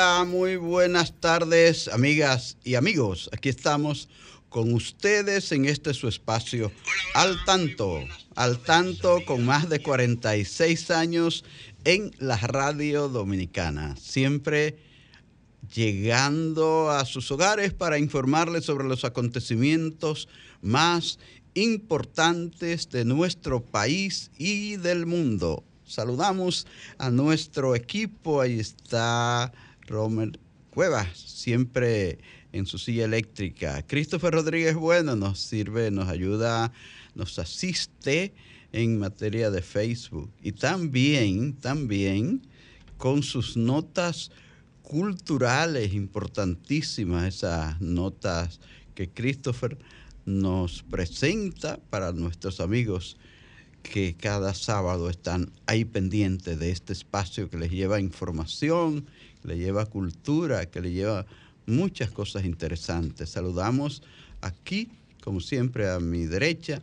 Muy buenas tardes, amigas y amigos. Aquí estamos con ustedes en este su espacio al tanto, al tanto con más de 46 años en la radio dominicana, siempre llegando a sus hogares para informarles sobre los acontecimientos más importantes de nuestro país y del mundo saludamos a nuestro equipo. Ahí está Romer Cuevas, siempre en su silla eléctrica. Christopher Rodríguez Bueno nos sirve, nos ayuda, nos asiste en materia de Facebook. Y también, también con sus notas culturales importantísimas, esas notas que Christopher nos presenta para nuestros amigos que cada sábado están ahí pendientes de este espacio que les lleva información, les lleva cultura, que les lleva muchas cosas interesantes. Saludamos aquí, como siempre, a mi derecha,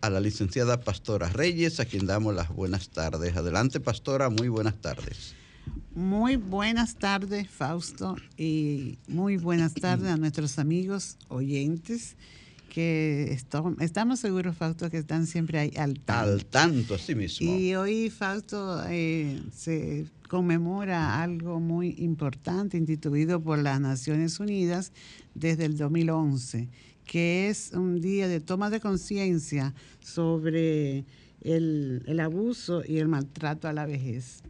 a la licenciada Pastora Reyes, a quien damos las buenas tardes. Adelante, Pastora, muy buenas tardes. Muy buenas tardes, Fausto, y muy buenas tardes a nuestros amigos oyentes que estamos seguros, Fausto, que están siempre ahí al tanto. Al tanto, así mismo. Y hoy, Fausto, eh, se conmemora algo muy importante instituido por las Naciones Unidas desde el 2011, que es un día de toma de conciencia sobre el, el, abuso y el maltrato a la vejez.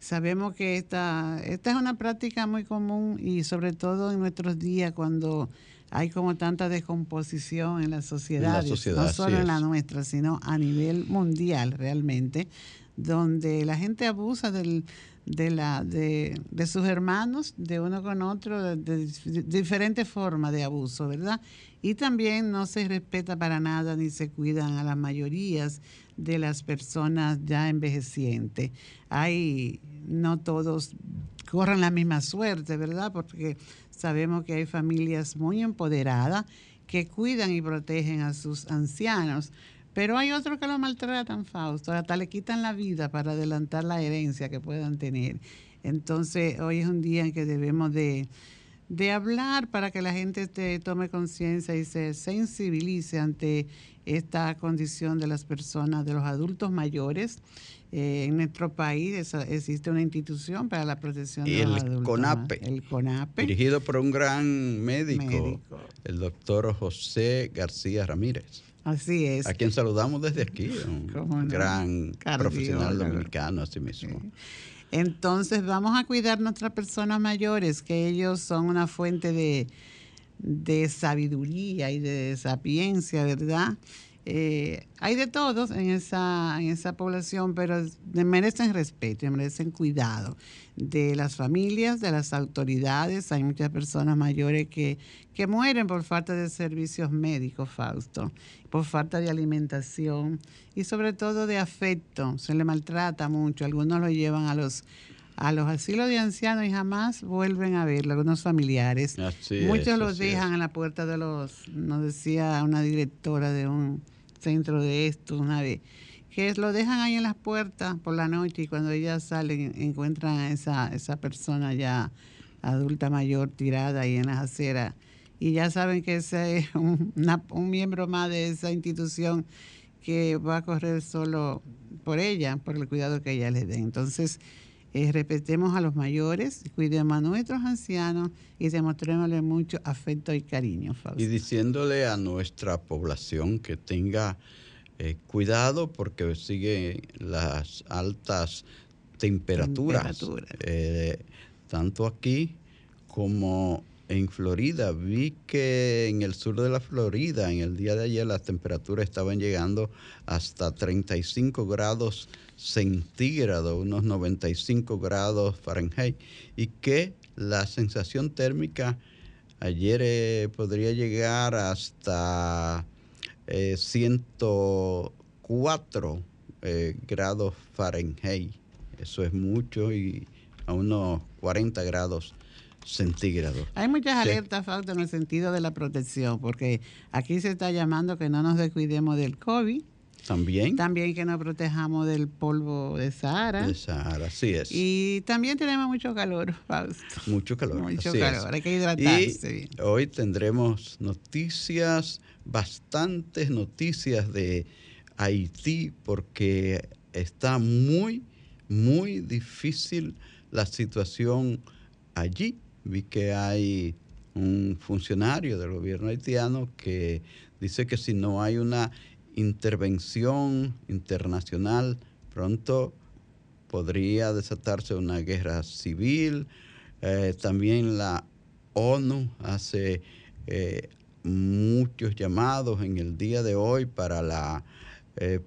Sabemos que esta, esta es una práctica muy común y sobre todo en nuestros días cuando hay como tanta descomposición en la sociedad, no solo en la nuestra, sino a nivel mundial realmente, donde la gente abusa del, de, la, de, sus hermanos, de uno con otro, de, diferentes formas de abuso, ¿verdad? Y también no se respeta para nada ni se cuidan a las mayorías de las personas ya envejecientes. Hay, no todos corren la misma suerte, ¿verdad? Porque Sabemos que hay familias muy empoderadas que cuidan y protegen a sus ancianos, pero hay otros que lo maltratan, Fausto, hasta le quitan la vida para adelantar la herencia que puedan tener. Entonces, hoy es un día en que debemos de, hablar para que la gente tome conciencia y se sensibilice ante esta condición de las personas, de los adultos mayores eh, en nuestro país existe una institución para la protección de los adultos. CONAPE, el CONAPE. Dirigido por un gran médico, el doctor José García Ramírez. Así es. A quien saludamos desde aquí, un gran profesional dominicano, así mismo. Entonces vamos a cuidar nuestras personas mayores, que ellos son una fuente de, de sabiduría y de sapiencia, ¿verdad? Eh, hay de todos en esa, en esa población, pero merecen respeto y merecen cuidado de las familias, de las autoridades. Hay muchas personas mayores que, que mueren por falta de servicios médicos, Fausto, por falta de alimentación y sobre todo de afecto. Se le maltrata mucho. Algunos lo llevan a los a los asilos de ancianos y jamás vuelven a verlo, algunos familiares. Muchos los dejan en la puerta de los, nos decía una directora de un centro de esto una vez, que lo dejan ahí en las puertas por la noche y cuando ellas salen encuentran a esa, esa persona ya adulta mayor tirada ahí en las aceras y ya saben que ese es un, un miembro más de esa institución que va a correr solo por ella, por el cuidado que ella les dé. Entonces, eh, respetemos a los mayores, cuidemos a nuestros ancianos y demostrémosle mucho afecto y cariño. Y diciéndole a nuestra población que tenga eh, cuidado porque sigue las altas temperaturas, eh, tanto aquí como en Florida. Vi que en el sur de la Florida, en el día de ayer, las temperaturas estaban llegando hasta 35 grados centígrados, unos 95 grados Fahrenheit, y que la sensación térmica ayer eh, podría llegar hasta 104 eh, eh, grados Fahrenheit. Eso es mucho y a unos 40 grados centígrados. Hay muchas alertas, Fausto, en el sentido de la protección, porque aquí se está llamando que no nos descuidemos del COVID, también. También que nos protejamos del polvo de Sahara. De Sahara, así es. Y también tenemos mucho calor, Fausto. Mucho calor. Mucho calor, hay que hidratarse. Y hoy tendremos noticias, bastantes noticias de Haití, porque está muy, muy difícil la situación allí. Vi que hay un funcionario del gobierno haitiano que dice que si no hay una intervención internacional, pronto podría desatarse una guerra civil. Eh, también la ONU hace eh, muchos llamados en el día de hoy para la, eh,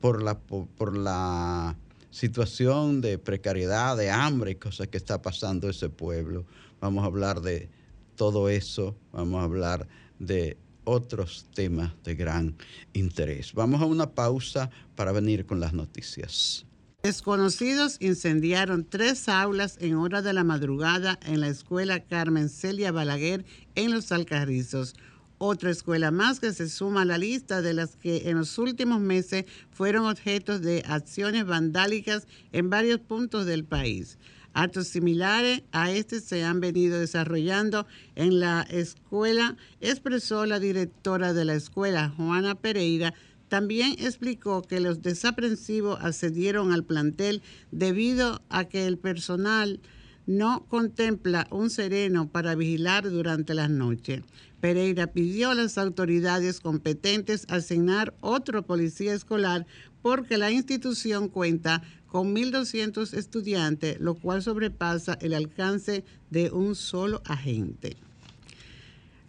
por, la, por, la situación de precariedad, de hambre y cosas que está pasando ese pueblo. Vamos a hablar de todo eso, vamos a hablar de otros temas de gran interés. Vamos a una pausa para venir con las noticias. Desconocidos incendiaron tres aulas en hora de la madrugada en la escuela Carmen Celia Balaguer en Los Alcarrizos. Otra escuela más que se suma a la lista de las que en los últimos meses fueron objetos de acciones vandálicas en varios puntos del país. Actos similares a este se han venido desarrollando en la escuela, expresó la directora de la escuela, Juana Pereira. También explicó que los desaprensivos accedieron al plantel debido a que el personal no contempla un sereno para vigilar durante las noches. Pereira pidió a las autoridades competentes asignar otro policía escolar porque la institución cuenta con 1.200 estudiantes, lo cual sobrepasa el alcance de un solo agente.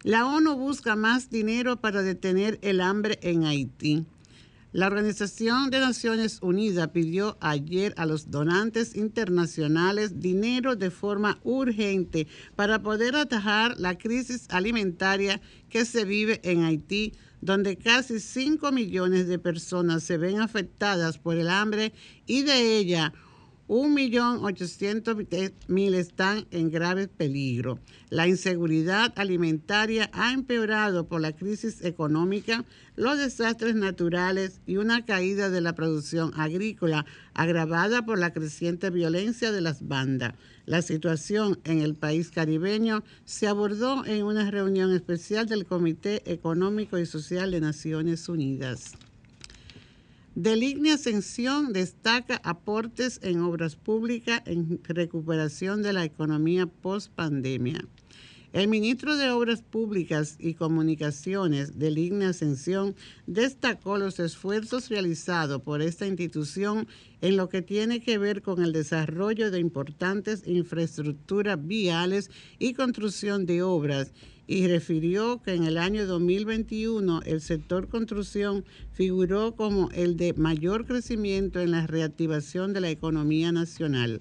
La ONU busca más dinero para detener el hambre en Haití. La Organización de Naciones Unidas pidió ayer a los donantes internacionales dinero de forma urgente para poder atajar la crisis alimentaria que se vive en Haití donde casi 5 millones de personas se ven afectadas por el hambre y de ella 1.800.000 están en grave peligro. La inseguridad alimentaria ha empeorado por la crisis económica, los desastres naturales y una caída de la producción agrícola agravada por la creciente violencia de las bandas. La situación en el país caribeño se abordó en una reunión especial del Comité Económico y Social de Naciones Unidas. Deligne Ascensión destaca aportes en obras públicas en recuperación de la economía post pandemia. El ministro de Obras Públicas y Comunicaciones de Ligna Ascensión destacó los esfuerzos realizados por esta institución en lo que tiene que ver con el desarrollo de importantes infraestructuras viales y construcción de obras y refirió que en el año 2021 el sector construcción figuró como el de mayor crecimiento en la reactivación de la economía nacional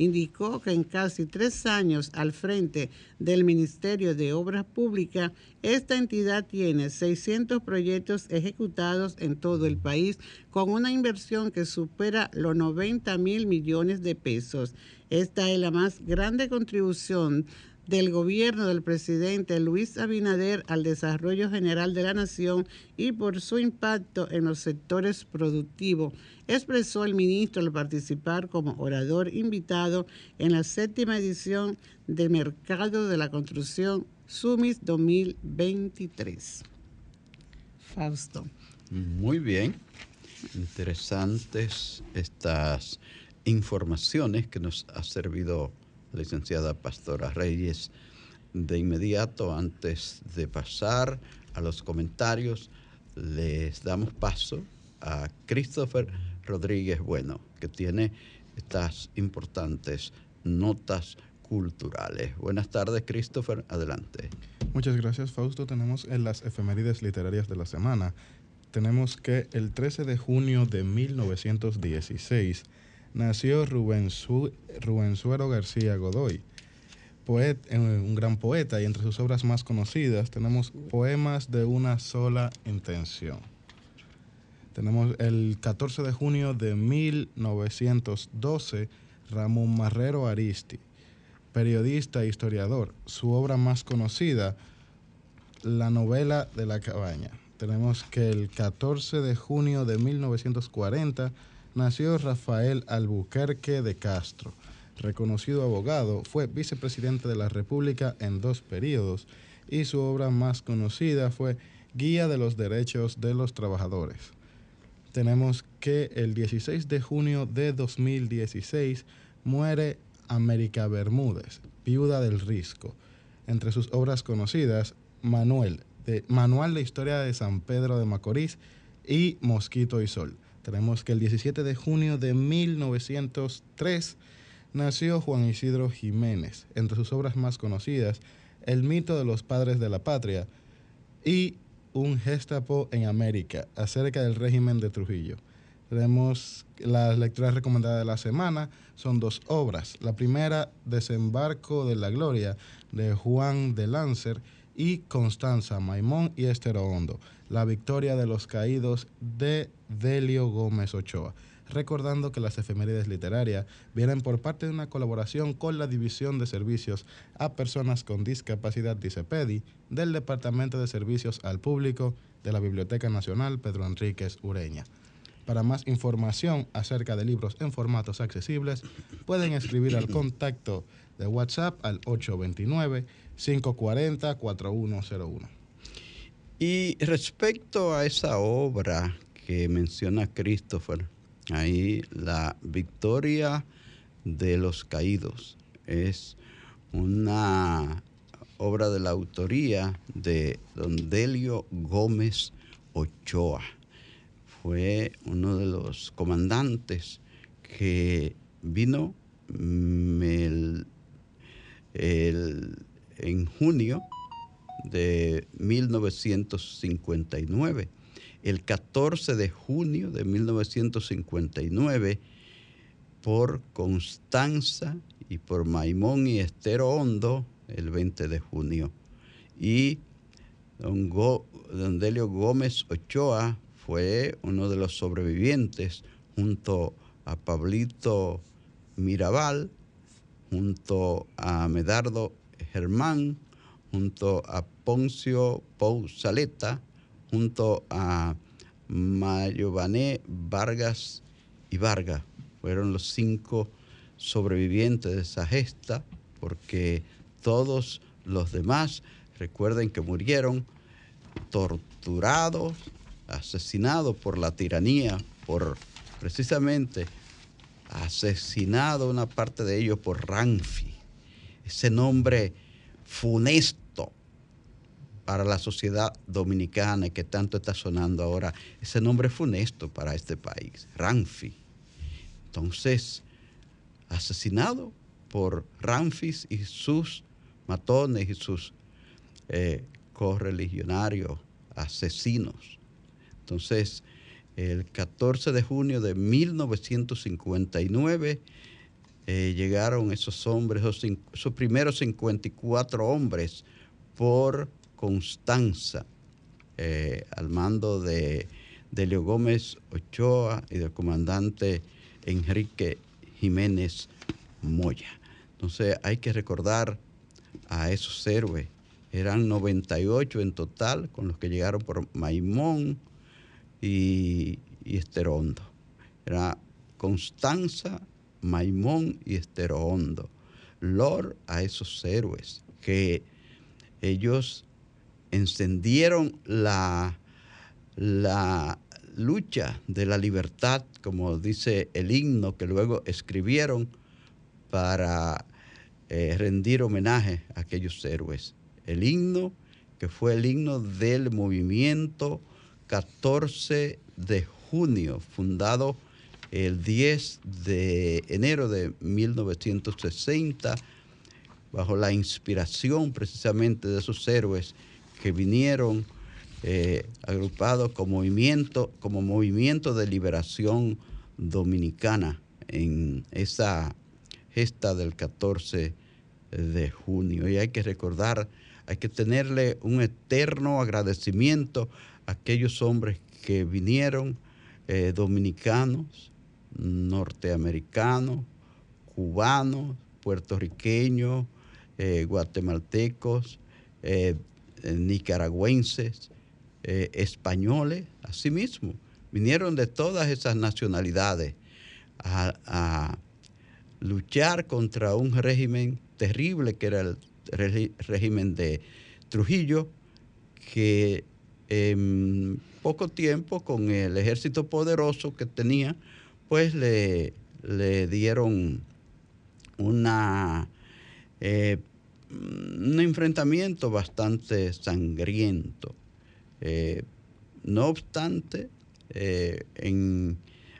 indicó que en casi tres años al frente del Ministerio de Obras Públicas, esta entidad tiene 600 proyectos ejecutados en todo el país con una inversión que supera los 90 mil millones de pesos. Esta es la más grande contribución del gobierno del presidente Luis Abinader al desarrollo general de la nación y por su impacto en los sectores productivos, expresó el ministro al participar como orador invitado en la séptima edición del Mercado de la Construcción Sumis 2023. Fausto. Muy bien, interesantes estas informaciones que nos ha servido licenciada Pastora Reyes. De inmediato, antes de pasar a los comentarios, les damos paso a Christopher Rodríguez Bueno, que tiene estas importantes notas culturales. Buenas tardes, Christopher. Adelante. Muchas gracias, Fausto. Tenemos en las efemérides literarias de la semana. Tenemos que el 13 de junio de 1916 nació Rubén, Suero García Godoy, eh, un gran poeta, y entre sus obras más conocidas tenemos Poemas de una sola intención. Tenemos el 14 de junio de 1912, Ramón Marrero Aristi, periodista e historiador. Su obra más conocida, la novela de la cabaña. Tenemos que el 14 de junio de 1940 nació Rafael Albuquerque de Castro. Reconocido abogado, fue vicepresidente de la República en dos periodos y su obra más conocida fue Guía de los Derechos de los Trabajadores. Tenemos que el 16 de junio de 2016 muere América Bermúdez, viuda del Risco. Entre sus obras conocidas, Manuel, de, Manual de Historia de San Pedro de Macorís y Mosquito y Sol. Tenemos que el 17 de junio de 1903 nació Juan Isidro Jiménez. Entre sus obras más conocidas, El mito de los padres de la patria y Un Gestapo en América, acerca del régimen de Trujillo. Tenemos las lecturas recomendadas de la semana, son dos obras. La primera, Desembarco de la Gloria, de Juan de Lancer, y Constanza Maimón y Estero Hondo, La Victoria de los Caídos de Delio Gómez Ochoa. Recordando que las efemérides literarias vienen por parte de una colaboración con la División de Servicios a Personas con Discapacidad DICEPEDI del Departamento de Servicios al Público de la Biblioteca Nacional Pedro Enríquez Ureña. Para más información acerca de libros en formatos accesibles, pueden escribir al contacto de WhatsApp al 829-540-4101. Y respecto a esa obra que menciona Christopher, ahí la victoria de los caídos es una obra de la autoría de Don Delio Gómez Ochoa fue uno de los comandantes que vino mm, en junio de 1959. El 14 de junio de 1959, por Constanza y por Maimón y Estero Hondo, el 20 de junio. Y don, don Delio Gómez Ochoa fue uno de los sobrevivientes junto a Pablito Mirabal, junto a Medardo Germán, junto a Poncio Pou Saleta, junto a Mayované Vargas y Vargas. Fueron los cinco sobrevivientes de esa gesta, porque todos los demás, recuerden que murieron torturados, asesinado por la tiranía, por precisamente asesinado una parte de ellos por Ranfi, ese nombre funesto para la sociedad dominicana que tanto está sonando ahora, ese nombre funesto para este país, Ranfi. Entonces, asesinado por Ranfis y sus matones y sus eh, correligionarios asesinos. Entonces, el 14 de junio de 1959 eh, llegaron esos hombres, esos, primeros 54 hombres por Constanza, eh, al mando de, de Leo Gómez Ochoa y del comandante Enrique Jiménez Moya. Entonces hay que recordar a esos héroes. Eran 98 en total, con los que llegaron por Maimón, y, Esterondo. Era Constanza, Maimón y Esterondo. Lord a esos héroes que ellos encendieron la, la, lucha de la libertad, como dice el himno que luego escribieron para eh, rendir homenaje a aquellos héroes. El himno que fue el himno del movimiento 14 de junio, fundado el 10 de enero de 1960, bajo la inspiración precisamente de esos héroes que vinieron eh, agrupados como movimiento, como movimiento de liberación dominicana en esa gesta del 14 de junio. Y hay que recordar, hay que tenerle un eterno agradecimiento a aquellos hombres que vinieron, eh, dominicanos, norteamericanos, cubanos, puertorriqueños, eh, guatemaltecos, eh, nicaragüenses, españoles, asimismo. Vinieron de todas esas nacionalidades a luchar contra un régimen terrible que era el régimen de Trujillo, que en poco tiempo con el ejército poderoso que tenía, pues le, le dieron una, eh, un enfrentamiento bastante sangriento. Eh, no obstante, eh, en,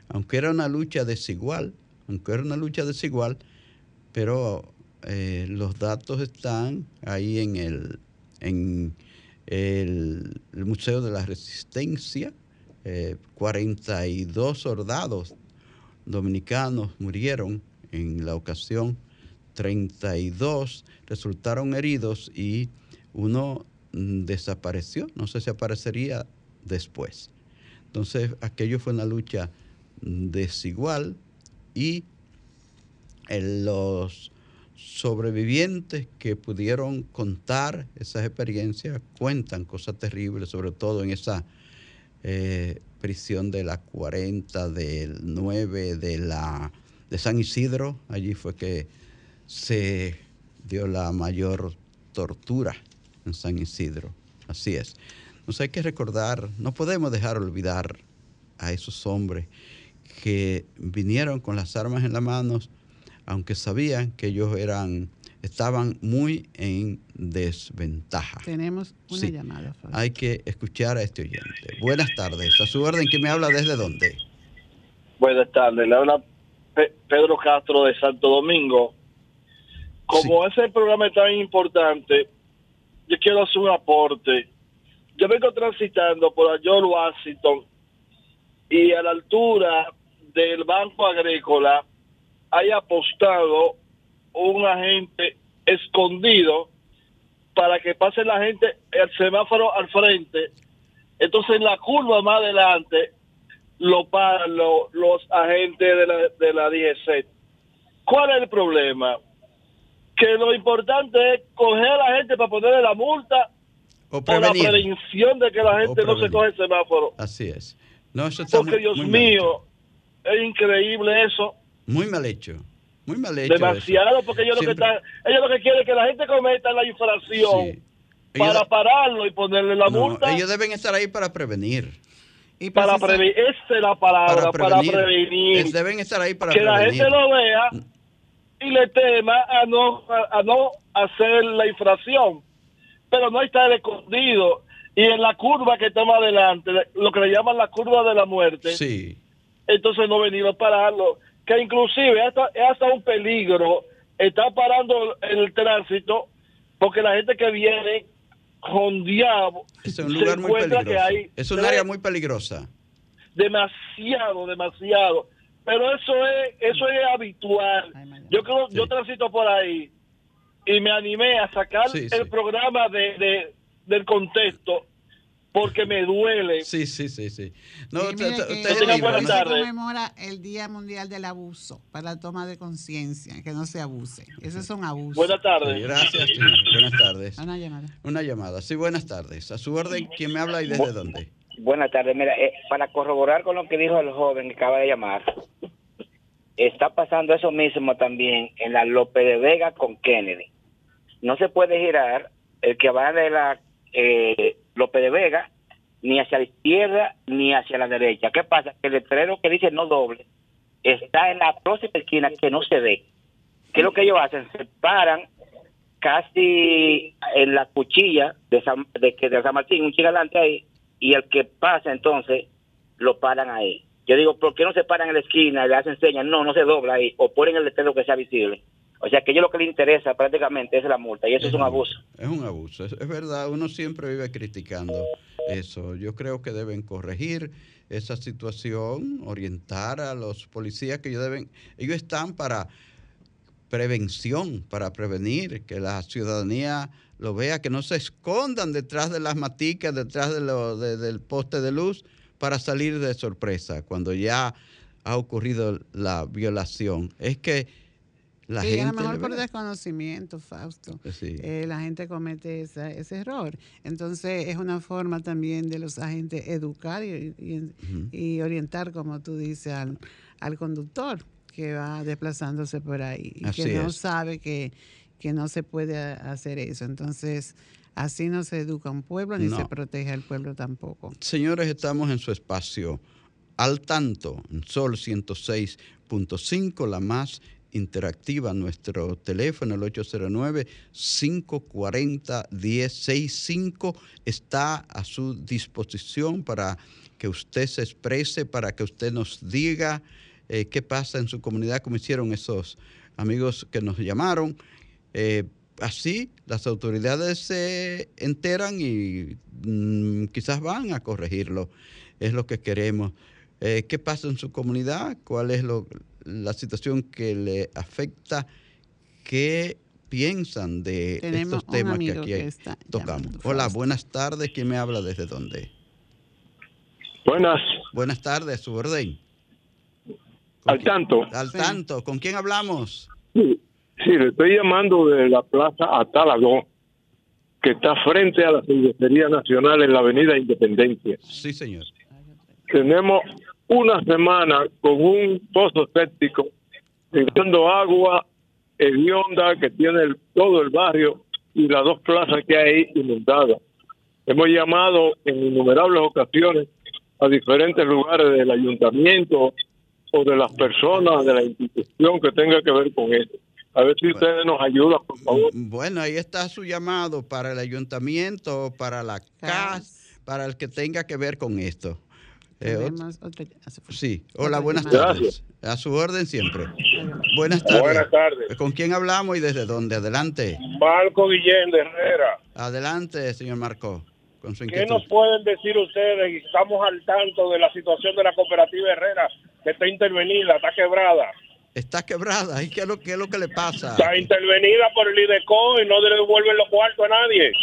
aunque era una lucha desigual, aunque era una lucha desigual, pero los datos están ahí en el, en el, Museo de la Resistencia. 42 eh, soldados dominicanos murieron en la ocasión, 32 resultaron heridos y uno mm, desapareció, no sé si aparecería después. Entonces, aquello fue una lucha desigual y los sobrevivientes que pudieron contar esas experiencias cuentan cosas terribles, sobre todo en esa eh, prisión de la 40, del 9, de, la, de San Isidro. Allí fue que se dio la mayor tortura en San Isidro. Así es. Nos hay que recordar, no podemos dejar olvidar a esos hombres que vinieron con las armas en las manos aunque sabían que ellos eran estaban muy en desventaja. Tenemos una llamada. Hay que escuchar a este oyente. Buenas tardes. A su orden, ¿quién me habla desde dónde? Buenas tardes. Le habla Pedro Castro de Santo Domingo. Como ese programa es tan importante, yo quiero hacer un aporte. Yo vengo transitando por George Washington y a la altura del Banco Agrícola haya apostado un agente escondido para que pase la gente el semáforo al frente. Entonces en la curva más adelante lo paran los agentes de la, de la DGC. ¿Cuál es el problema? Que lo importante es coger a la gente para ponerle la multa o, la prevención de que la gente no se coge el semáforo. Así es. No, eso Porque Dios mío, es increíble eso. Muy mal hecho. Muy mal hecho. Demasiado, porque ellos lo, que están, ellos lo que quieren es que la gente cometa la infracción para pararlo y ponerle la multa. Ellos deben estar ahí para prevenir. Y para prevenir, esa es la palabra, para prevenir. deben estar ahí para que prevenir. Que la gente lo vea y le tema a no, a, no hacer la infracción. Pero no estar escondido. Y en la curva que está más adelante, lo que le llaman la curva de la muerte, sí. entonces no venir a pararlo que inclusive hasta, es hasta un peligro, está parando el tránsito porque la gente que viene con diablo es un lugar muy peligroso. es un área muy peligrosa. Demasiado, demasiado. Pero eso es eso es habitual. Yo creo, yo transito por ahí y me animé a sacar el programa de, de, del contexto porque me duele. Sí, sí, sí, sí. No, usted, se conmemora el Día Mundial del Abuso para la toma de conciencia, que no se abuse. Esos son abusos. Buenas tardes. gracias, Buenas tardes. Una llamada. Una llamada. Sí, buenas tardes. A su orden, ¿quién me habla y desde dónde? Buenas tardes. Mira, eh, para corroborar con lo que dijo el joven que acaba de llamar, está pasando eso mismo también en la López de Vega con Kennedy. No se puede girar el que va de la eh, López de Vega ni hacia la izquierda ni hacia la derecha. ¿Qué pasa? Que el letrero que dice no doble está en la próxima esquina que no se ve. ¿Qué es lo que ellos hacen? Se paran casi en la cuchilla de San, de, San Martín, un chico adelante ahí, y el que pasa entonces lo paran ahí. Yo digo, ¿por qué no se paran en la esquina y le hacen señas? No, no se dobla ahí, o ponen el letrero que sea visible. O sea, que yo lo que le interesa prácticamente es la multa, y eso es, un abuso. Es un abuso, es, es verdad, uno siempre vive criticando eso. Yo creo que deben corregir esa situación, orientar a los policías que ellos deben, ellos están para prevención, para prevenir que la ciudadanía lo vea, que no se escondan detrás de las maticas, detrás de lo, de, del poste de luz para salir de sorpresa cuando ya ha ocurrido la violación. Es que la sí, gente... a lo mejor por desconocimiento, Fausto, Sí. eh, la gente comete esa- ese error. Entonces es una forma también de los agentes educar y, y- y orientar, como tú dices, al, al conductor que va desplazándose por ahí y Así que no es. sabe que, que no se puede hacer eso. Entonces así no se educa un pueblo ni No. se protege al pueblo tampoco. Señores, estamos en su espacio al tanto, en Sol 106.5, la más interactiva, nuestro teléfono, el 809-540-1065, está a su disposición para que usted se exprese, para que usted nos diga eh, qué pasa en su comunidad, como hicieron esos amigos que nos llamaron. Eh, así las autoridades se enteran y mm, quizás van a corregirlo. Es lo que queremos. Eh, ¿Qué pasa en su comunidad? ¿Cuál es lo- la situación que le afecta? ¿Qué piensan de Tenemos estos temas que aquí que tocamos? llamando, Hola, buenas tardes. ¿Quién me habla desde dónde? Buenas, Buenas tardes, su orden. al tanto. Al Sí. tanto. ¿Con quién hablamos? Sí, sí, le estoy llamando de la Plaza Atalagó, que está frente a la Cervecería Nacional en la Avenida Independencia. Sí, señor. Tenemos una semana con un pozo séptico, echando agua hedionda que tiene el- todo el barrio y las dos plazas que hay inundadas. Hemos llamado en innumerables ocasiones a diferentes lugares del ayuntamiento o de las personas de la institución que tenga que ver con eso. A ver si ustedes nos ayudan, por favor. Bueno, ahí está su llamado para el ayuntamiento, para la CAS, para el que tenga que ver con esto. Eh, Tenemos sí, hola, buenas tardes. A su orden siempre. Buenas tardes. Buenas tardes. ¿Con quién hablamos y desde dónde? Adelante. Marco Guillén de Herrera. Adelante, señor Marco, con su ¿Qué nos pueden decir ustedes? Estamos al tanto de la situación de la cooperativa Herrera, que está intervenida, está quebrada. Está quebrada. ¿Y qué es lo, qué es lo que le pasa? Está intervenida por el IDECO y no le devuelven los cuartos a nadie.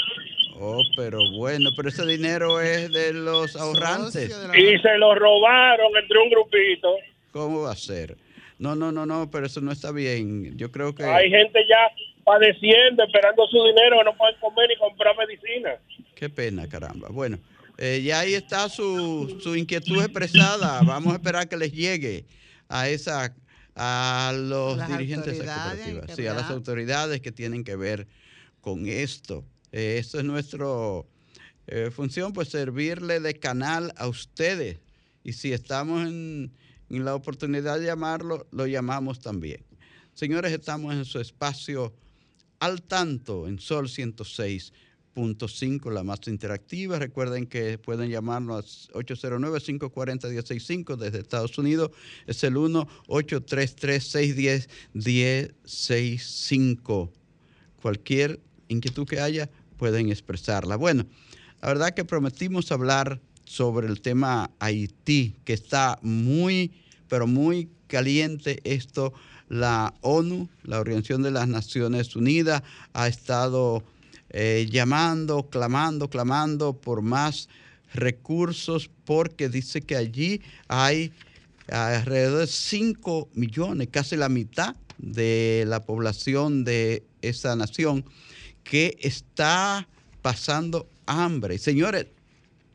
Oh, pero bueno, pero ese dinero es de los ahorrantes. Y se lo robaron entre un grupito. ¿Cómo va a ser? No, no, no, no, pero eso no está bien. Yo creo que... Hay gente ya padeciendo, esperando su dinero, no pueden comer ni comprar medicina. Qué pena, caramba. Bueno, eh, ya ahí está su, su inquietud expresada. Vamos a esperar que les llegue a esa a los Las dirigentes de esa autoridades cooperativa, sí, a las autoridades que tienen que ver con esto. Eh, esto es nuestra función, pues servirle de canal a ustedes. Y si estamos en, en la oportunidad de llamarlo, lo llamamos también. Señores, estamos en su espacio al tanto en Sol 106.5, la más interactiva. Recuerden que pueden llamarnos al 809-540-165 desde Estados Unidos. Es el 1-833-610-1065. Cualquier inquietud que haya, pueden expresarla. Bueno, la verdad que prometimos hablar sobre el tema Haití, que está muy, pero muy caliente esto. La ONU, la Organización de las Naciones Unidas, ha estado eh, llamando, clamando, clamando por más recursos porque dice que allí hay alrededor de 5 millones, casi la mitad de la población de esa nación que está pasando hambre. Señores,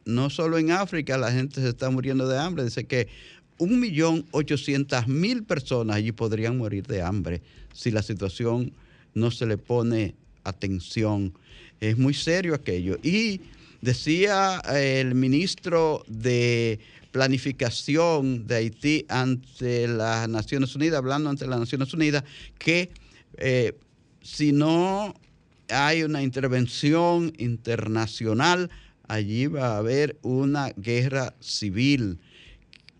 no solo en África la gente se está muriendo de hambre, dice que 1.800.000 personas allí podrían morir de hambre si la situación no se le pone atención. Es muy serio aquello. Y Decía el ministro de Planificación de Haití ante las Naciones Unidas, hablando ante las Naciones Unidas, que eh, si no hay una intervención internacional, allí va a haber una guerra civil,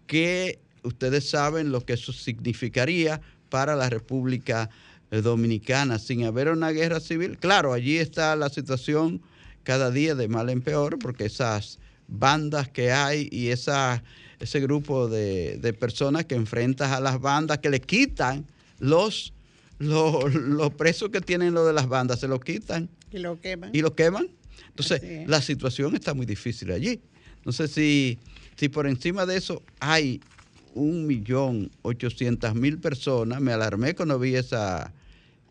que ustedes saben lo que eso significaría para la República Dominicana, sin haber una guerra civil. Claro, allí está la situación cada día de mal en peor, porque esas bandas que hay y ese grupo de, de personas que enfrentan a las bandas, que le quitan los los, presos que tienen lo de las bandas se lo quitan. Y lo queman. Y lo queman. Entonces, la situación está muy difícil allí. No sé si, si por encima de eso hay un millón ochocientas mil personas, me alarmé cuando vi esa,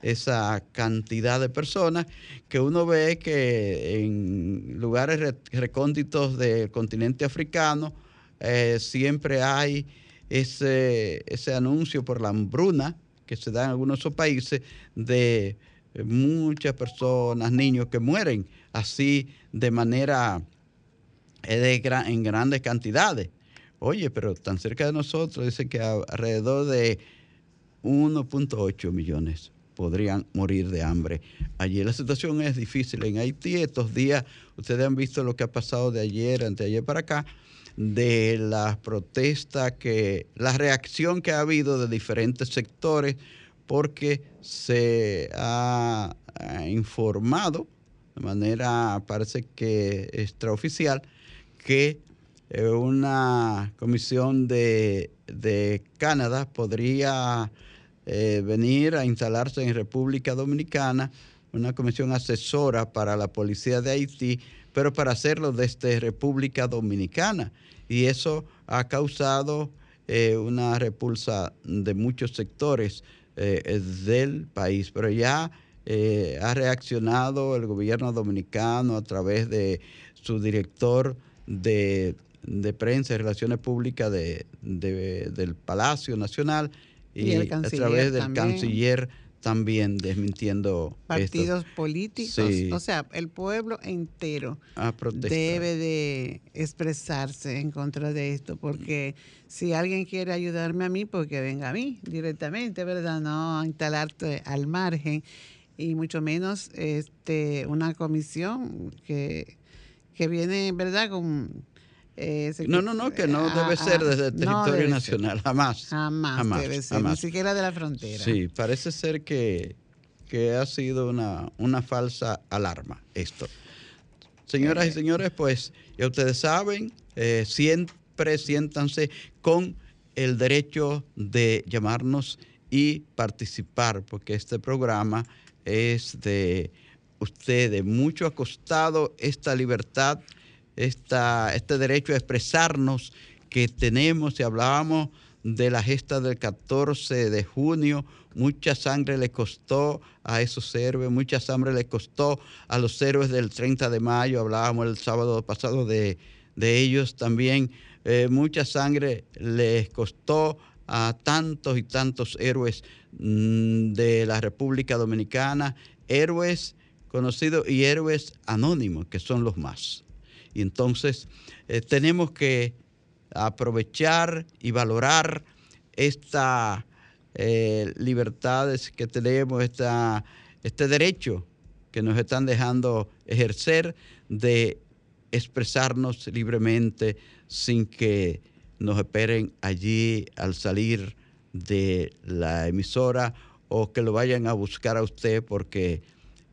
esa cantidad de personas, que uno ve que en lugares recónditos del continente africano eh, siempre hay ese, ese anuncio por la hambruna que se da en algunos de esos países de eh, muchas personas, niños que mueren así de manera eh, en grandes cantidades. Oye, pero tan cerca de nosotros dice que alrededor de 1.8 millones podrían morir de hambre. Allí la situación es difícil. En Haití estos días, ustedes han visto lo que ha pasado de ayer, anteayer para acá, de las protestas, que, la reacción que ha habido de diferentes sectores, porque se ha, informado de manera, parece que extraoficial, que eh, una comisión de, Canadá podría eh, venir a instalarse en República Dominicana, una comisión asesora para la policía de Haití, pero para hacerlo desde República Dominicana. Y eso ha causado eh, una repulsa de muchos sectores eh, del país, pero ya eh, ha reaccionado el gobierno dominicano a través de su director de, prensa y relaciones públicas del Palacio Nacional y, a través del canciller también desmintiendo partidos políticos, o sea, el pueblo entero debe de expresarse en contra de esto, porque si alguien quiere ayudarme a mí, pues que venga a mí directamente, ¿verdad? No instalarte al margen y mucho menos este una comisión que, que viene, ¿verdad? Con eh, no, no, no, que no ah, debe ser ah, desde el territorio nacional, jamás. Jamás, debe ser, ni siquiera de la frontera. Sí, parece ser que, que ha sido una, una falsa alarma esto. Señoras y eh. señores, pues ya ustedes saben, eh, siempre siéntanse con el derecho de llamarnos y participar, porque este programa es de ustedes. Mucho ha costado esta libertad este derecho a expresarnos que tenemos, si hablábamos de la gesta del 14 de junio, mucha sangre le costó a esos héroes, mucha sangre le costó a los héroes del 30 de mayo, hablábamos el sábado pasado de, ellos también, eh, mucha sangre les costó a tantos y tantos héroes mm, de la República Dominicana, héroes conocidos y héroes anónimos, que son los más. Y entonces eh, tenemos que aprovechar y valorar estas eh, libertades que tenemos, esta, este derecho que nos están dejando ejercer de expresarnos libremente sin que nos esperen allí al salir de la emisora o que lo vayan a buscar a usted porque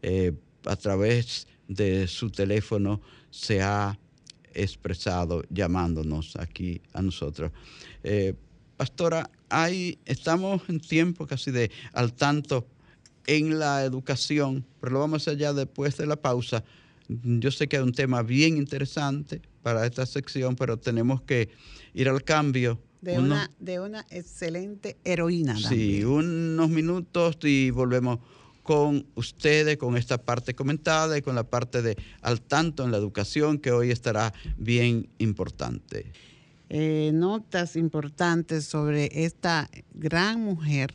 eh, a través de su teléfono se ha expresado llamándonos aquí a nosotros. Eh, pastora, hay, estamos en tiempo casi de al tanto en la educación, pero lo vamos allá después de la pausa. Yo sé que hay un tema bien interesante para esta sección, pero tenemos que ir al cambio. De, una, de una excelente heroína. Sí, unos minutos y volvemos con ustedes, con esta parte comentada y con la parte de al tanto en la educación que hoy estará bien importante. Eh, notas importantes sobre esta gran mujer,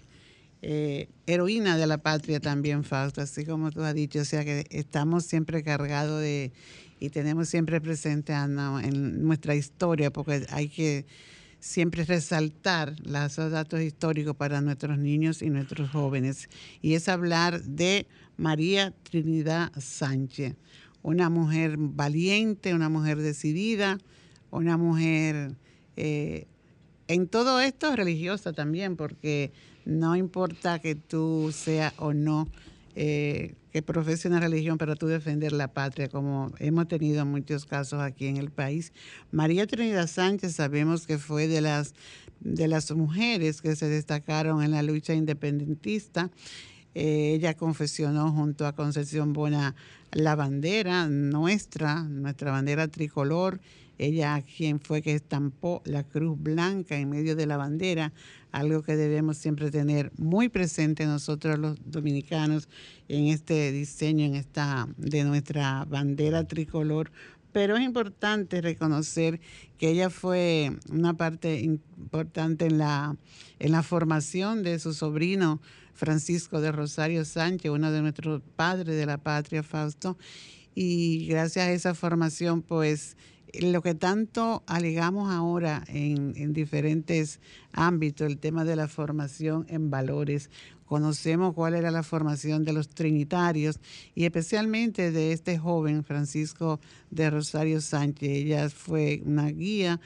eh, heroína de la patria también, Fausto, así como tú has dicho, o sea que estamos siempre cargados de y tenemos siempre presente Ana en nuestra historia, porque hay que siempre resaltar los datos históricos para nuestros niños y nuestros jóvenes. Y es hablar de María Trinidad Sánchez, una mujer valiente, una mujer decidida, una mujer eh, en todo esto religiosa también, porque no importa que tú seas o no eh, que profese una religión para tú defender la patria, como hemos tenido muchos casos aquí en el país. María Trinidad Sánchez sabemos que fue de las, de las mujeres que se destacaron en la lucha independentista. Eh, ella confesionó junto a Concepción Bona la bandera nuestra, nuestra bandera tricolor. Ella quien fue que estampó la cruz blanca en medio de la bandera algo que debemos siempre tener muy presente nosotros los dominicanos en este diseño, en esta de nuestra bandera tricolor. Pero es importante reconocer que ella fue una parte importante en la, en la formación de su sobrino Francisco de Rosario Sánchez, uno de nuestros padres de la patria, Fausto. Y gracias a esa formación, pues lo que tanto alegamos ahora en, diferentes ámbitos, el tema de la formación en valores, conocemos cuál era la formación de los trinitarios y especialmente de este joven Francisco de Rosario Sánchez. Ella fue una guía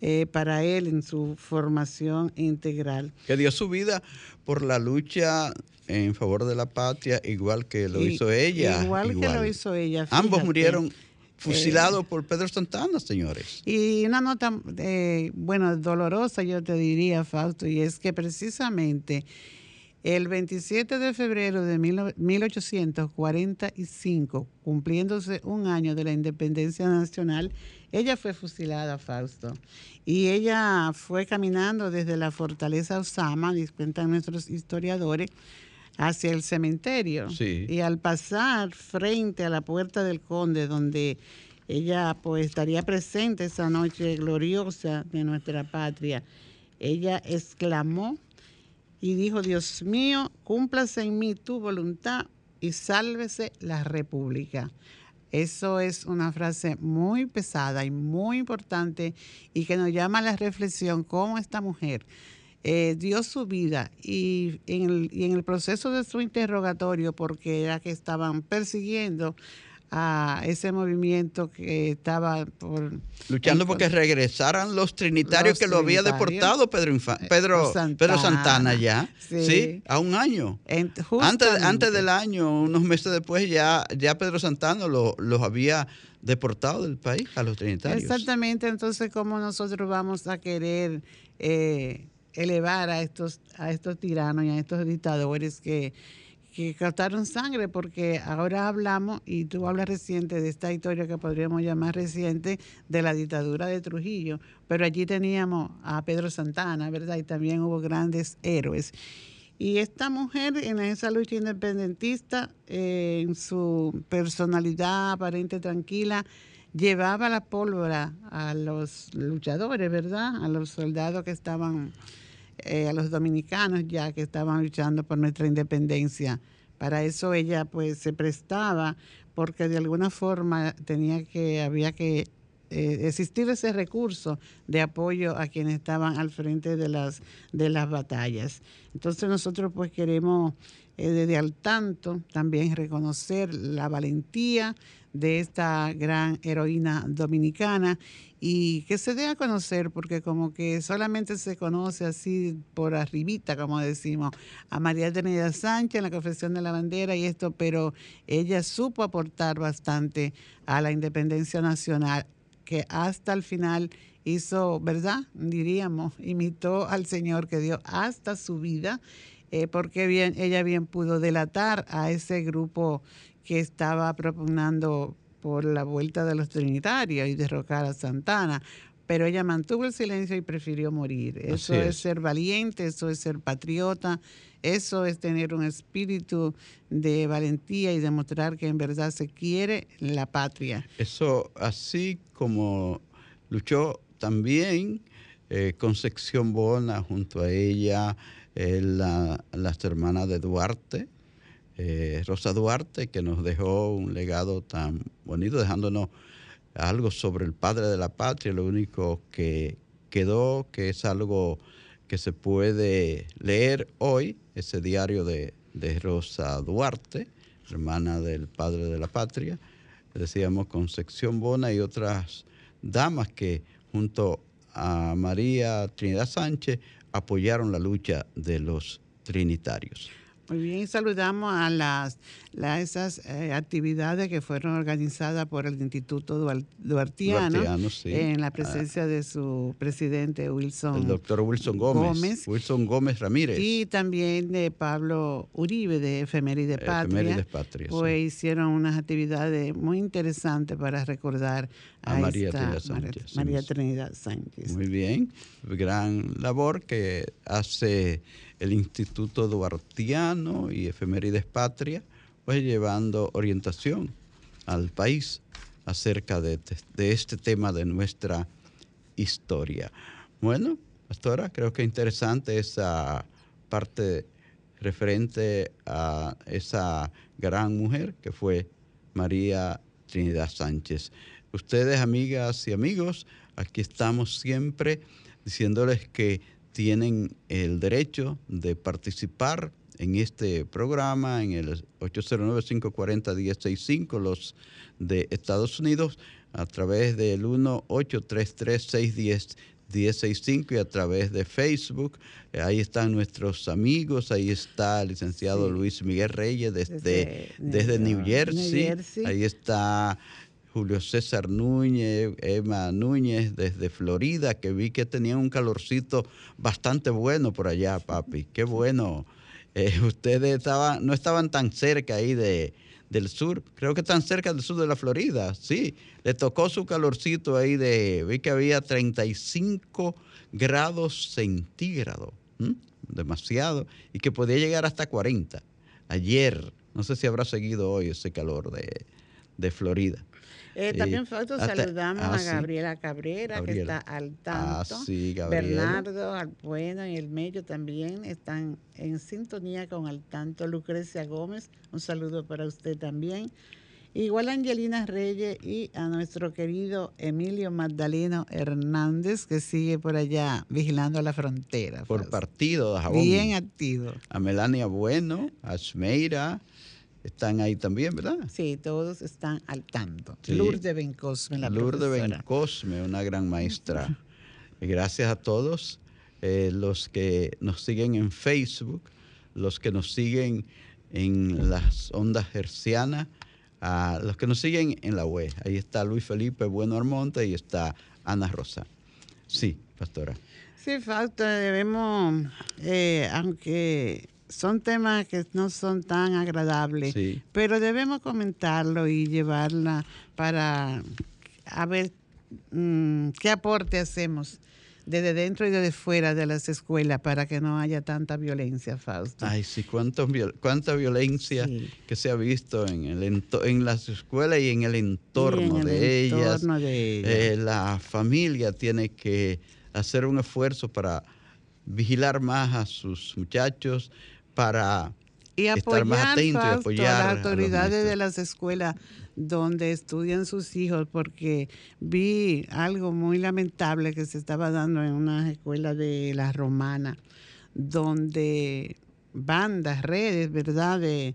eh, para él en su formación integral. Que dio su vida por la lucha en favor de la patria, igual que lo hizo ella. Igual, que lo hizo ella. Ambos murieron fusilado por Pedro Santana, señores. Y una nota, eh, bueno, dolorosa yo te diría, Fausto, y es que precisamente el 27 de febrero de 1845, cumpliéndose un año de la independencia nacional, ella fue fusilada, Fausto. Y ella fue caminando desde la fortaleza Osama, cuentan nuestros historiadores, hacia el cementerio. Y al pasar frente a la puerta del conde, donde ella pues estaría presente esa noche gloriosa de nuestra patria, ella exclamó y dijo, Dios mío, cúmplase en mí tu voluntad y sálvese la república. Eso es una frase muy pesada y muy importante y que nos llama a la reflexión cómo esta mujer eh, dio su vida y en, el, y en el proceso de su interrogatorio, porque era que estaban persiguiendo a ese movimiento que estaba por luchando porque regresaran los trinitarios que lo había deportado Pedro eh, Pedro Santana, Pedro Santana. Ya sí. a un año. Antes antes del año unos meses después ya ya Pedro Santana los había deportado del país a los trinitarios. Exactamente entonces cómo nosotros vamos a querer eh, elevar a estos, a estos tiranos y a estos dictadores que, que captaron sangre, porque ahora hablamos, y tú hablas reciente de esta historia que podríamos llamar reciente, de la dictadura de Trujillo, pero allí teníamos a Pedro Santana, ¿verdad? Y también hubo grandes héroes. Y esta mujer en esa lucha independentista, eh, en su personalidad aparente tranquila, llevaba la pólvora a los luchadores, ¿verdad? A los soldados que estaban eh, a los dominicanos ya que estaban luchando por nuestra independencia. Para eso ella pues se prestaba porque de alguna forma tenía que, había que eh, existir ese recurso de apoyo a quienes estaban al frente de las, de las batallas. Entonces nosotros pues queremos eh, desde al tanto también reconocer la valentía de esta gran heroína dominicana y que se dé a conocer, porque como que solamente se conoce así por arribita, como decimos, a María Trinidad Sánchez en la confesión de la bandera y esto, pero ella supo aportar bastante a la independencia nacional, que hasta el final hizo, ¿verdad? Diríamos, imitó al Señor que dio hasta su vida, eh, porque bien, ella bien pudo delatar a ese grupo que estaba propugnando por la vuelta de los trinitarios y derrocar a Santana, pero ella mantuvo el silencio y prefirió morir. Eso es. ser valiente, eso es ser patriota, eso es tener un espíritu de valentía y demostrar que en verdad se quiere la patria. Eso así como luchó también eh, Concepción Bona junto a ella, eh, las hermanas de Duarte, eh, Rosa Duarte, que nos dejó un legado tan bonito, dejándonos algo sobre el padre de la patria, lo único que quedó, que es algo que se puede leer hoy, ese diario de, de Rosa Duarte, hermana del padre de la patria, decíamos Concepción Bona y otras damas que junto a María Trinidad Sánchez apoyaron la lucha de los trinitarios. Muy bien, saludamos a las, esas eh, actividades que fueron organizadas por el Instituto Duartiano, en la ah. presencia de su presidente Wilson. El doctor Wilson Gómez, Wilson Gómez Ramírez. Y también de Pablo Uribe de Efeméride Patria. Patria. Pues hicieron unas actividades muy interesantes para recordar a, María, Trinidad Sánchez, María Trinidad Sánchez. Muy bien, gran labor que hace el Instituto Duartiano y Efemérides Patria, pues llevando orientación al país acerca de, este tema de nuestra historia. Bueno, pastora, creo que interesante esa parte referente a esa gran mujer que fue María Trinidad Sánchez. Ustedes, amigas y amigos, aquí estamos siempre diciéndoles que tienen el derecho de participar en este programa en el 809-540-1065, los de Estados Unidos, a través del 1-833-610-1065 y a través de Facebook. Ahí están nuestros amigos, ahí está el licenciado Luis Miguel Reyes desde, desde, New, Jersey. Ahí está Julio César Núñez, Emma Núñez desde Florida, que vi que tenía un calorcito bastante bueno por allá, papi. Qué bueno. Eh, ustedes estaban, no estaban tan cerca ahí de, del sur, creo que están cerca del sur de la Florida, sí. Le tocó su calorcito ahí de, vi que había 35 grados centígrados, demasiado, y que podía llegar hasta 40. Ayer, no sé si habrá seguido hoy ese calor de, de Florida. Eh, también saludamos ah, a Gabriela Cabrera, que está al ah, tanto. Bernardo Albueno y el Mello también están en sintonía con al tanto. Lucrecia Gómez, un saludo para usted también. Igual a Angelina Reyes y a nuestro querido Emilio Magdaleno Hernández, que sigue por allá vigilando la frontera. Por partido, Bien activo. A Melania Bueno, a Smeira, están ahí también, ¿verdad? Sí, todos están al tanto. Lourdes Bencosme, la Lourdes Bencosme, una gran maestra. Gracias a todos eh, los que nos siguen en Facebook, los que nos siguen en las ondas hercianas, a los que nos siguen en la web. Ahí está Luis Felipe Bueno Armonte y está Ana Rosa. Sí, pastora. Sí, falta, debemos, eh, aunque son temas que no son tan agradables, pero debemos comentarlo y llevarla para a ver mm, qué aporte hacemos desde dentro y desde fuera de las escuelas para que no haya tanta violencia, Fausto. Ay, sí, cuánto, cuánta violencia que se ha visto en, el en las escuelas y en el entorno, de, ellas. Eh, la familia tiene que hacer un esfuerzo para vigilar más a sus muchachos, para y estar más atento y apoyar a las autoridades de las escuelas donde estudian sus hijos, porque vi algo muy lamentable que se estaba dando en una escuela de la romana, donde bandas, redes, ¿verdad?, de,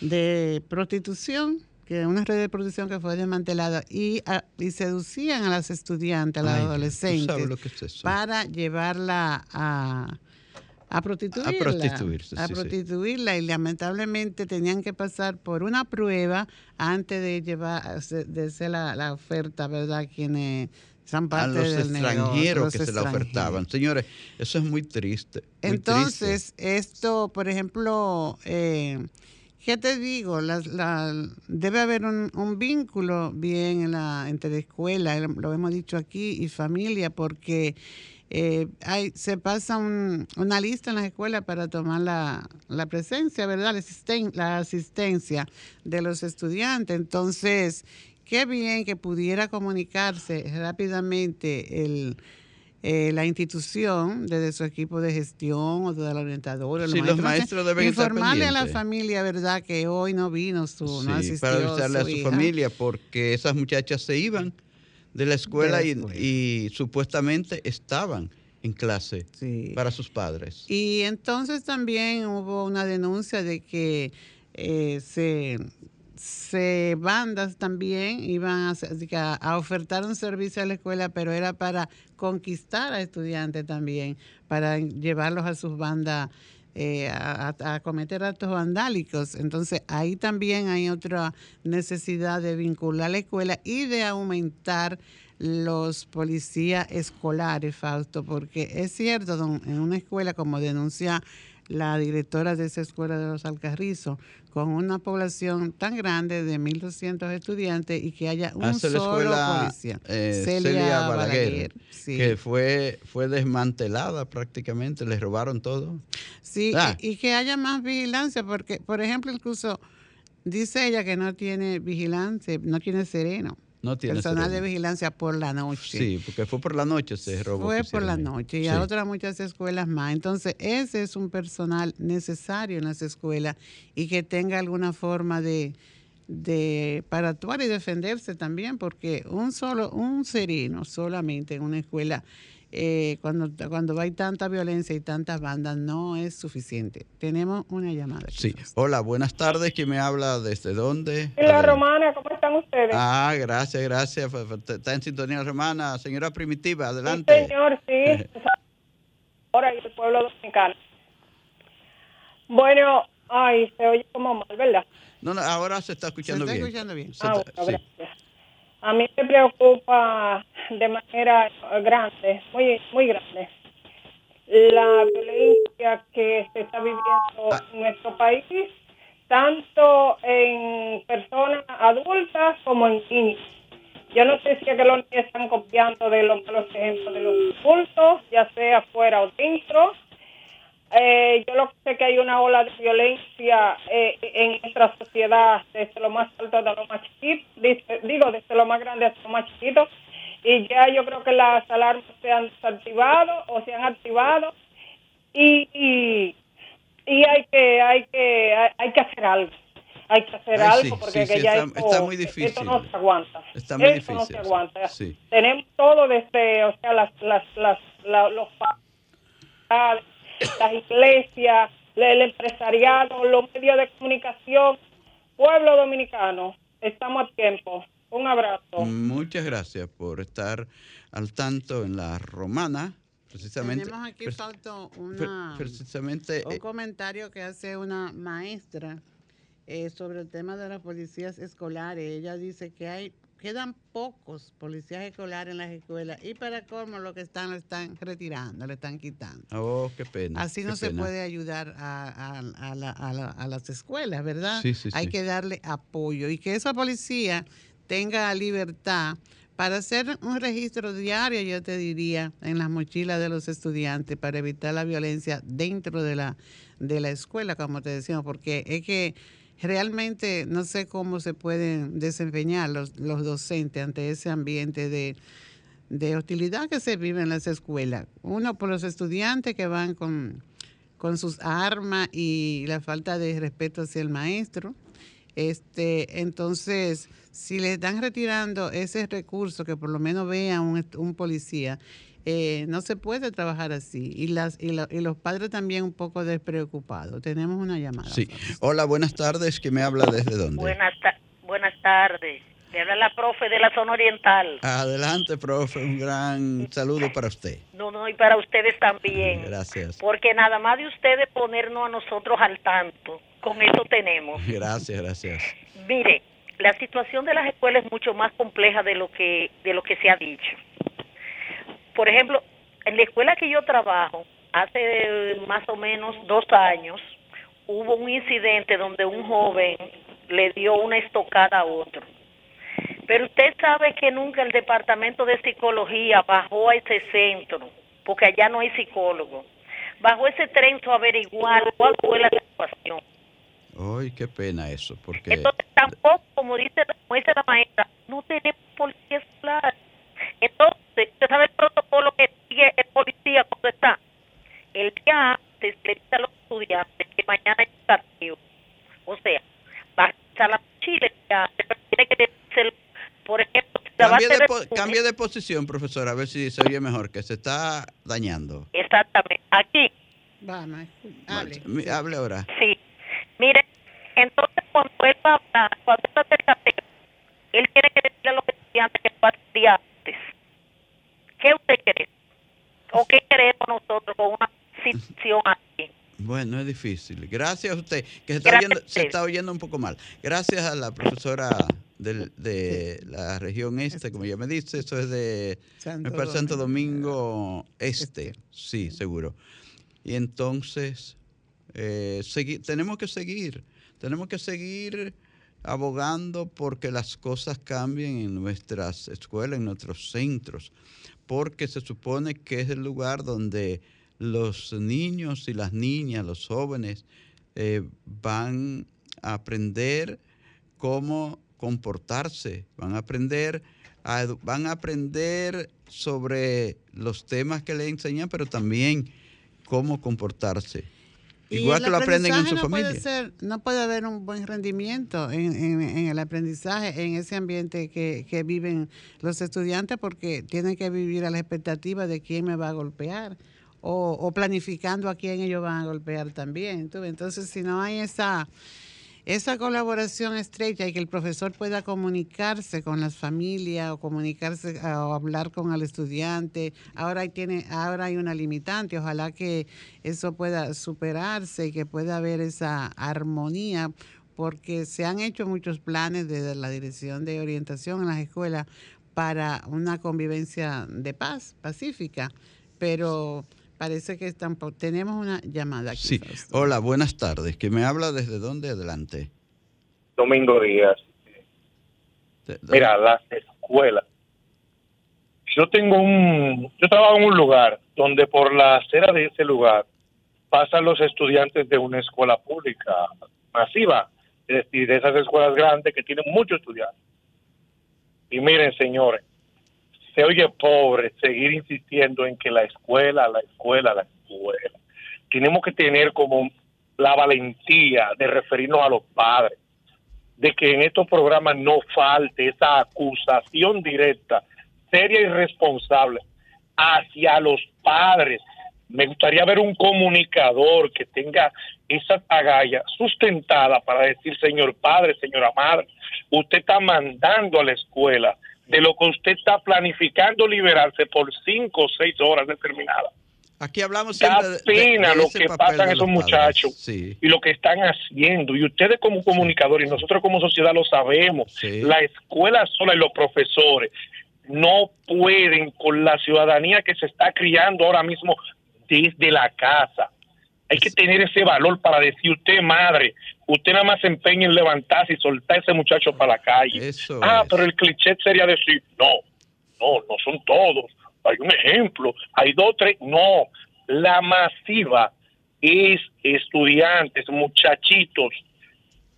de prostitución que una red de prostitución que fue desmantelada y, y seducían a las estudiantes, a las adolescentes, para llevarla a, a prostituirla. A prostituirse. A prostituirla y lamentablemente tenían que pasar por una prueba antes de llevar, de ser la, oferta, ¿verdad? Quienes son parte a los del extranjeros que se la ofertaban. Señores, eso es muy triste. Entonces, esto, por ejemplo, eh, ¿qué te digo? debe haber un, vínculo bien en la, entre escuela, lo hemos dicho aquí, y familia, porque eh, hay, se pasa una lista en las escuelas para tomar la, presencia, ¿verdad? La, asistencia de los estudiantes. Entonces, qué bien que pudiera comunicarse rápidamente el, eh, la institución, desde su equipo de gestión o de la orientadora, Sí, los maestros deben estar informarle a la familia, ¿verdad?, que hoy no vino su, no Sí, asistió para avisarle a su hija. familia, porque esas muchachas se iban de la escuela, De la y- escuela. Y, supuestamente estaban en clase Sí. para sus padres. Y entonces también hubo una denuncia de que eh, se, se bandas también iban a- a ofertar un servicio a la escuela, pero era para conquistar a estudiantes también, para llevarlos a sus bandas eh, a, cometer actos vandálicos. Entonces ahí también hay otra necesidad de vincular la escuela y de aumentar los policías escolares, Fausto, porque es cierto, don- en una escuela, como denuncia la directora de esa escuela de los Alcarrizos, con una población tan grande de 1.200 estudiantes y que haya un Hace solo escuela policía. eh, Celia Celia Balaguer, Balaguer, sí. que fue, fue desmantelada prácticamente, les robaron todo. Sí, Ah. y, y que haya más vigilancia, porque, por ejemplo, incluso dice ella que no tiene vigilancia, no tiene sereno. No tiene personal de vigilancia por la noche. Sí, porque fue por la noche se robó. Fue por la noche y Sí. a otras muchas escuelas más. Entonces, ese es un personal necesario en las escuelas y que tenga alguna forma de, de para actuar y defenderse también, porque un solo, un sereno solamente en una escuela, eh, cuando, cuando hay tanta violencia y tantas bandas, no es suficiente. Tenemos una llamada. Sí. Hola, buenas tardes. ¿Quién me habla? ¿Desde dónde? La Adel- romana, ¿cómo están ustedes? Ah, gracias, gracias. Está en sintonía romana. Señora Primitiva, Sí, adelante. señor, sí. Ahora y el pueblo dominicano. Bueno, ay, se oye como mal, ¿verdad? No, no, ahora se está escuchando está bien. escuchando bien. Se Ah, está- bueno, sí. gracias. A mí me preocupa de manera grande, muy, muy grande, la violencia que se está viviendo Ah. en nuestro país, tanto en personas adultas como en niños. Yo no sé si es que los niños están copiando de los malos ejemplos de los adultos, ya sea fuera o dentro. Eh, yo lo que sé que hay una ola de violencia eh, en nuestra sociedad, desde lo más alto hasta lo más chiquito, dice- digo, desde lo más grande hasta lo más chiquito, y ya yo creo que las alarmas se han desactivado o se han activado, y, y, y hay que hay que hay, hay que hacer algo. Hay que hacer Ay, sí, algo porque sí, que ya está- esto, está muy esto difícil. no se aguanta. Está muy esto no difícil, se sí. aguanta. Sí. Tenemos todo desde, o sea, las, las, las, la- los las iglesias, el empresariado, los medios de comunicación, pueblo dominicano, estamos a tiempo. Un abrazo. Muchas gracias por estar al tanto en la romana. Precisamente. Tenemos aquí, una... precisamente. Un eh, comentario que hace una maestra eh, sobre el tema de las policías escolares. Ella dice que hay quedan pocos policías escolares en las escuelas y para cómo lo que están lo están retirando, le están quitando. oh, qué pena. Así no se puede ayudar a, a- a la- a la- a las escuelas, ¿verdad? Sí, sí, Hay sí. que darle apoyo y que esa policía tenga libertad para hacer un registro diario, yo te diría, en las mochilas de los estudiantes para evitar la violencia dentro de la, de la escuela, como te decíamos, porque es que realmente no sé cómo se pueden desempeñar los, los docentes ante ese ambiente de, de hostilidad que se vive en las escuelas. Uno por los estudiantes que van con, con sus armas y la falta de respeto hacia el maestro. Este, entonces, si le están retirando ese recurso, que por lo menos vea un, un policía, eh, no se puede trabajar así. Y, las, y, lo- y los padres también un poco despreocupados. Tenemos una llamada. Sí. Hola, buenas tardes. ¿Quién me habla desde dónde? Buenas, ta- buenas tardes. Le habla la profe de la zona oriental. Adelante, profe. Un gran saludo para usted. No, no, y para ustedes también. Gracias. Porque nada más de ustedes ponernos a nosotros al tanto. Con eso tenemos. Gracias, gracias. Mire, la situación de las escuelas es mucho más compleja de lo que de lo que se ha dicho. Por ejemplo, en la escuela que yo trabajo, hace más o menos dos años, hubo un incidente donde un joven le dio una estocada a otro. Pero usted sabe que nunca el departamento de psicología bajó a ese centro, porque allá no hay psicólogo. Bajó ese centro a averiguar cuál fue la situación. Ay, qué pena eso, porque Entonces tampoco, como dice, como dice la maestra, no tenemos policía escolar. Entonces, usted sabe el protocolo que sigue el policía cuando está. El día antes le dice a los estudiantes que mañana es castigo. O sea, va a la mochila ya, pero tiene que decirse, por ejemplo, si la va a Cambie de, po- cambie de posición, profesor, a ver si se oye mejor, que se está dañando. Exactamente. Aquí, Vamos, hable. Ahora. sí. Mire, entonces cuando él va a hablar, cuando él va a hacer cateo, él tiene que decirle a los estudiantes que el día antes. ¿Qué usted cree? ¿O qué queremos nosotros con una situación así? Bueno, es difícil. Gracias a usted, que se está, oyendo, se está oyendo un poco mal. Gracias a la profesora de la región este, como ya me dice, eso es de Santo me parece Santo Domingo. Domingo Este, sí, seguro. Y entonces, eh, tenemos que seguir, tenemos que seguir abogando porque las cosas cambien en nuestras escuelas, en nuestros centros, porque se supone que es el lugar donde los niños y las niñas, los jóvenes, eh, van a aprender cómo comportarse, van a aprender, van a aprender sobre los temas que le enseñan, pero también cómo comportarse. Igual que lo aprenden en su no familia. Puede ser, no puede haber un buen rendimiento en, en- en el aprendizaje, en ese ambiente que, que viven los estudiantes, porque tienen que vivir a la expectativa de quién me va a golpear o, o planificando a quién ellos van a golpear también. Entonces, si no hay esa, esa colaboración estrecha y que el profesor pueda comunicarse con las familias o comunicarse ah, o hablar con el estudiante, ahora hay, tiene, ahora hay una limitante, ojalá que eso pueda superarse y que pueda haber esa armonía porque se han hecho muchos planes desde la Dirección de Orientación en las escuelas para una convivencia de paz, pacífica, pero parece que tampoco tenemos una llamada aquí. Sí. Fausto. Hola, buenas tardes. ¿Que me habla desde dónde? Adelante. Domingo Díaz. Mira, las escuelas. Yo tengo un, yo trabajo en un lugar donde por la acera de ese lugar pasan los estudiantes de una escuela pública masiva, es decir, de esas escuelas grandes que tienen muchos estudiantes. Y miren, señores, oye pobre seguir insistiendo en que la escuela, la escuela, la escuela. Tenemos que tener como la valentía de referirnos a los padres, de que en estos programas no falte esa acusación directa, seria y responsable hacia los padres. Me gustaría ver un comunicador que tenga esa agalla sustentada para decir, señor padre, señora madre, usted está mandando a la escuela de lo que usted está planificando liberarse por cinco o seis horas determinadas. Aquí hablamos Da siempre de, de- pena de lo que pasan esos muchachos Sí. y lo que están haciendo. Y ustedes como comunicadores y nosotros como sociedad lo sabemos. Sí. La escuela sola y los profesores no pueden con la ciudadanía que se está criando ahora mismo desde la casa. Hay que tener ese valor para decir, usted madre, usted nada más se empeña en levantarse y soltar a ese muchacho para la calle. Eso ah, es. pero el cliché sería decir, no, no, no son todos. Hay un ejemplo, hay dos, tres. No, la masiva es estudiantes, muchachitos.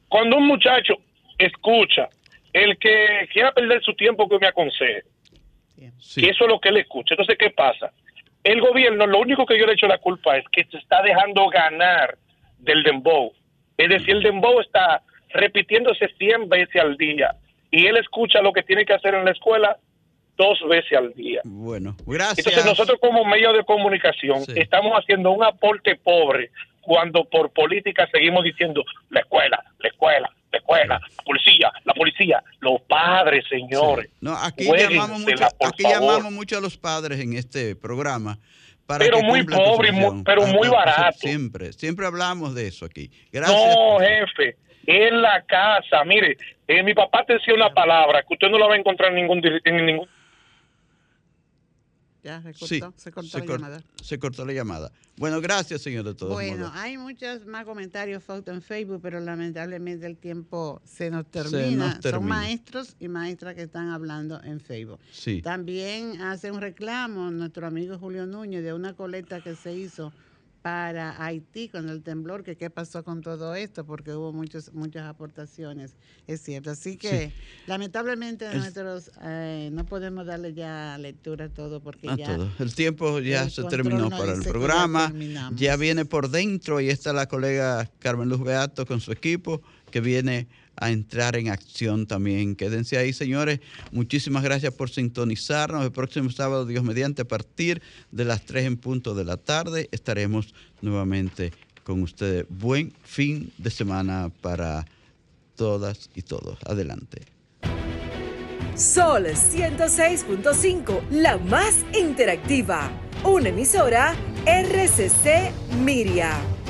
Cuando un muchacho escucha, el que quiera perder su tiempo que me aconseje, Sí. que eso es lo que él escucha. Entonces, ¿qué pasa? El gobierno, lo único que yo le echo la culpa es que se está dejando ganar del dembow. Es decir, el dembow está repitiéndose 100 veces al día y él escucha lo que tiene que hacer en la escuela dos veces al día. Bueno, gracias. Entonces nosotros como medio de comunicación Sí. estamos haciendo un aporte pobre cuando por política seguimos diciendo la escuela, la escuela, la escuela, la policía, la policía, los padres, señores. No, aquí llamamos mucho, aquí llamamos mucho a los padres en este programa. Para Pero muy pobre muy- pero muy barato. Siempre, siempre hablamos de eso aquí. Gracias. No, jefe, en la casa, mire, eh, mi papá te decía una palabra que usted no la va a encontrar en ningún, en ningún Ya se cortó, Sí, se cortó se la cor- llamada. se cortó la llamada. Bueno, gracias, señor, de todos Bueno, modos. hay muchos más comentarios foto en Facebook, pero lamentablemente el tiempo se nos Se nos termina. Son maestros y maestras que están hablando en Facebook. Sí. También hace un reclamo nuestro amigo Julio Núñez de una colecta que se hizo para Haití con el temblor, que qué pasó con todo esto, porque hubo muchos, muchas aportaciones, es cierto. Así que lamentablemente nosotros eh, no podemos darle ya lectura a todo porque a ya... todo. El tiempo ya el se terminó para el programa, ya viene por dentro y está la colega Carmen Luz Beato con su equipo que viene a entrar en acción también. Quédense ahí, señores. Muchísimas gracias por sintonizarnos. El próximo sábado, Dios mediante, a partir de las 3 en punto de la tarde, estaremos nuevamente con ustedes. Buen fin de semana para todas y todos. Adelante. Sol 106.5, la más interactiva. Una emisora RCC Miria.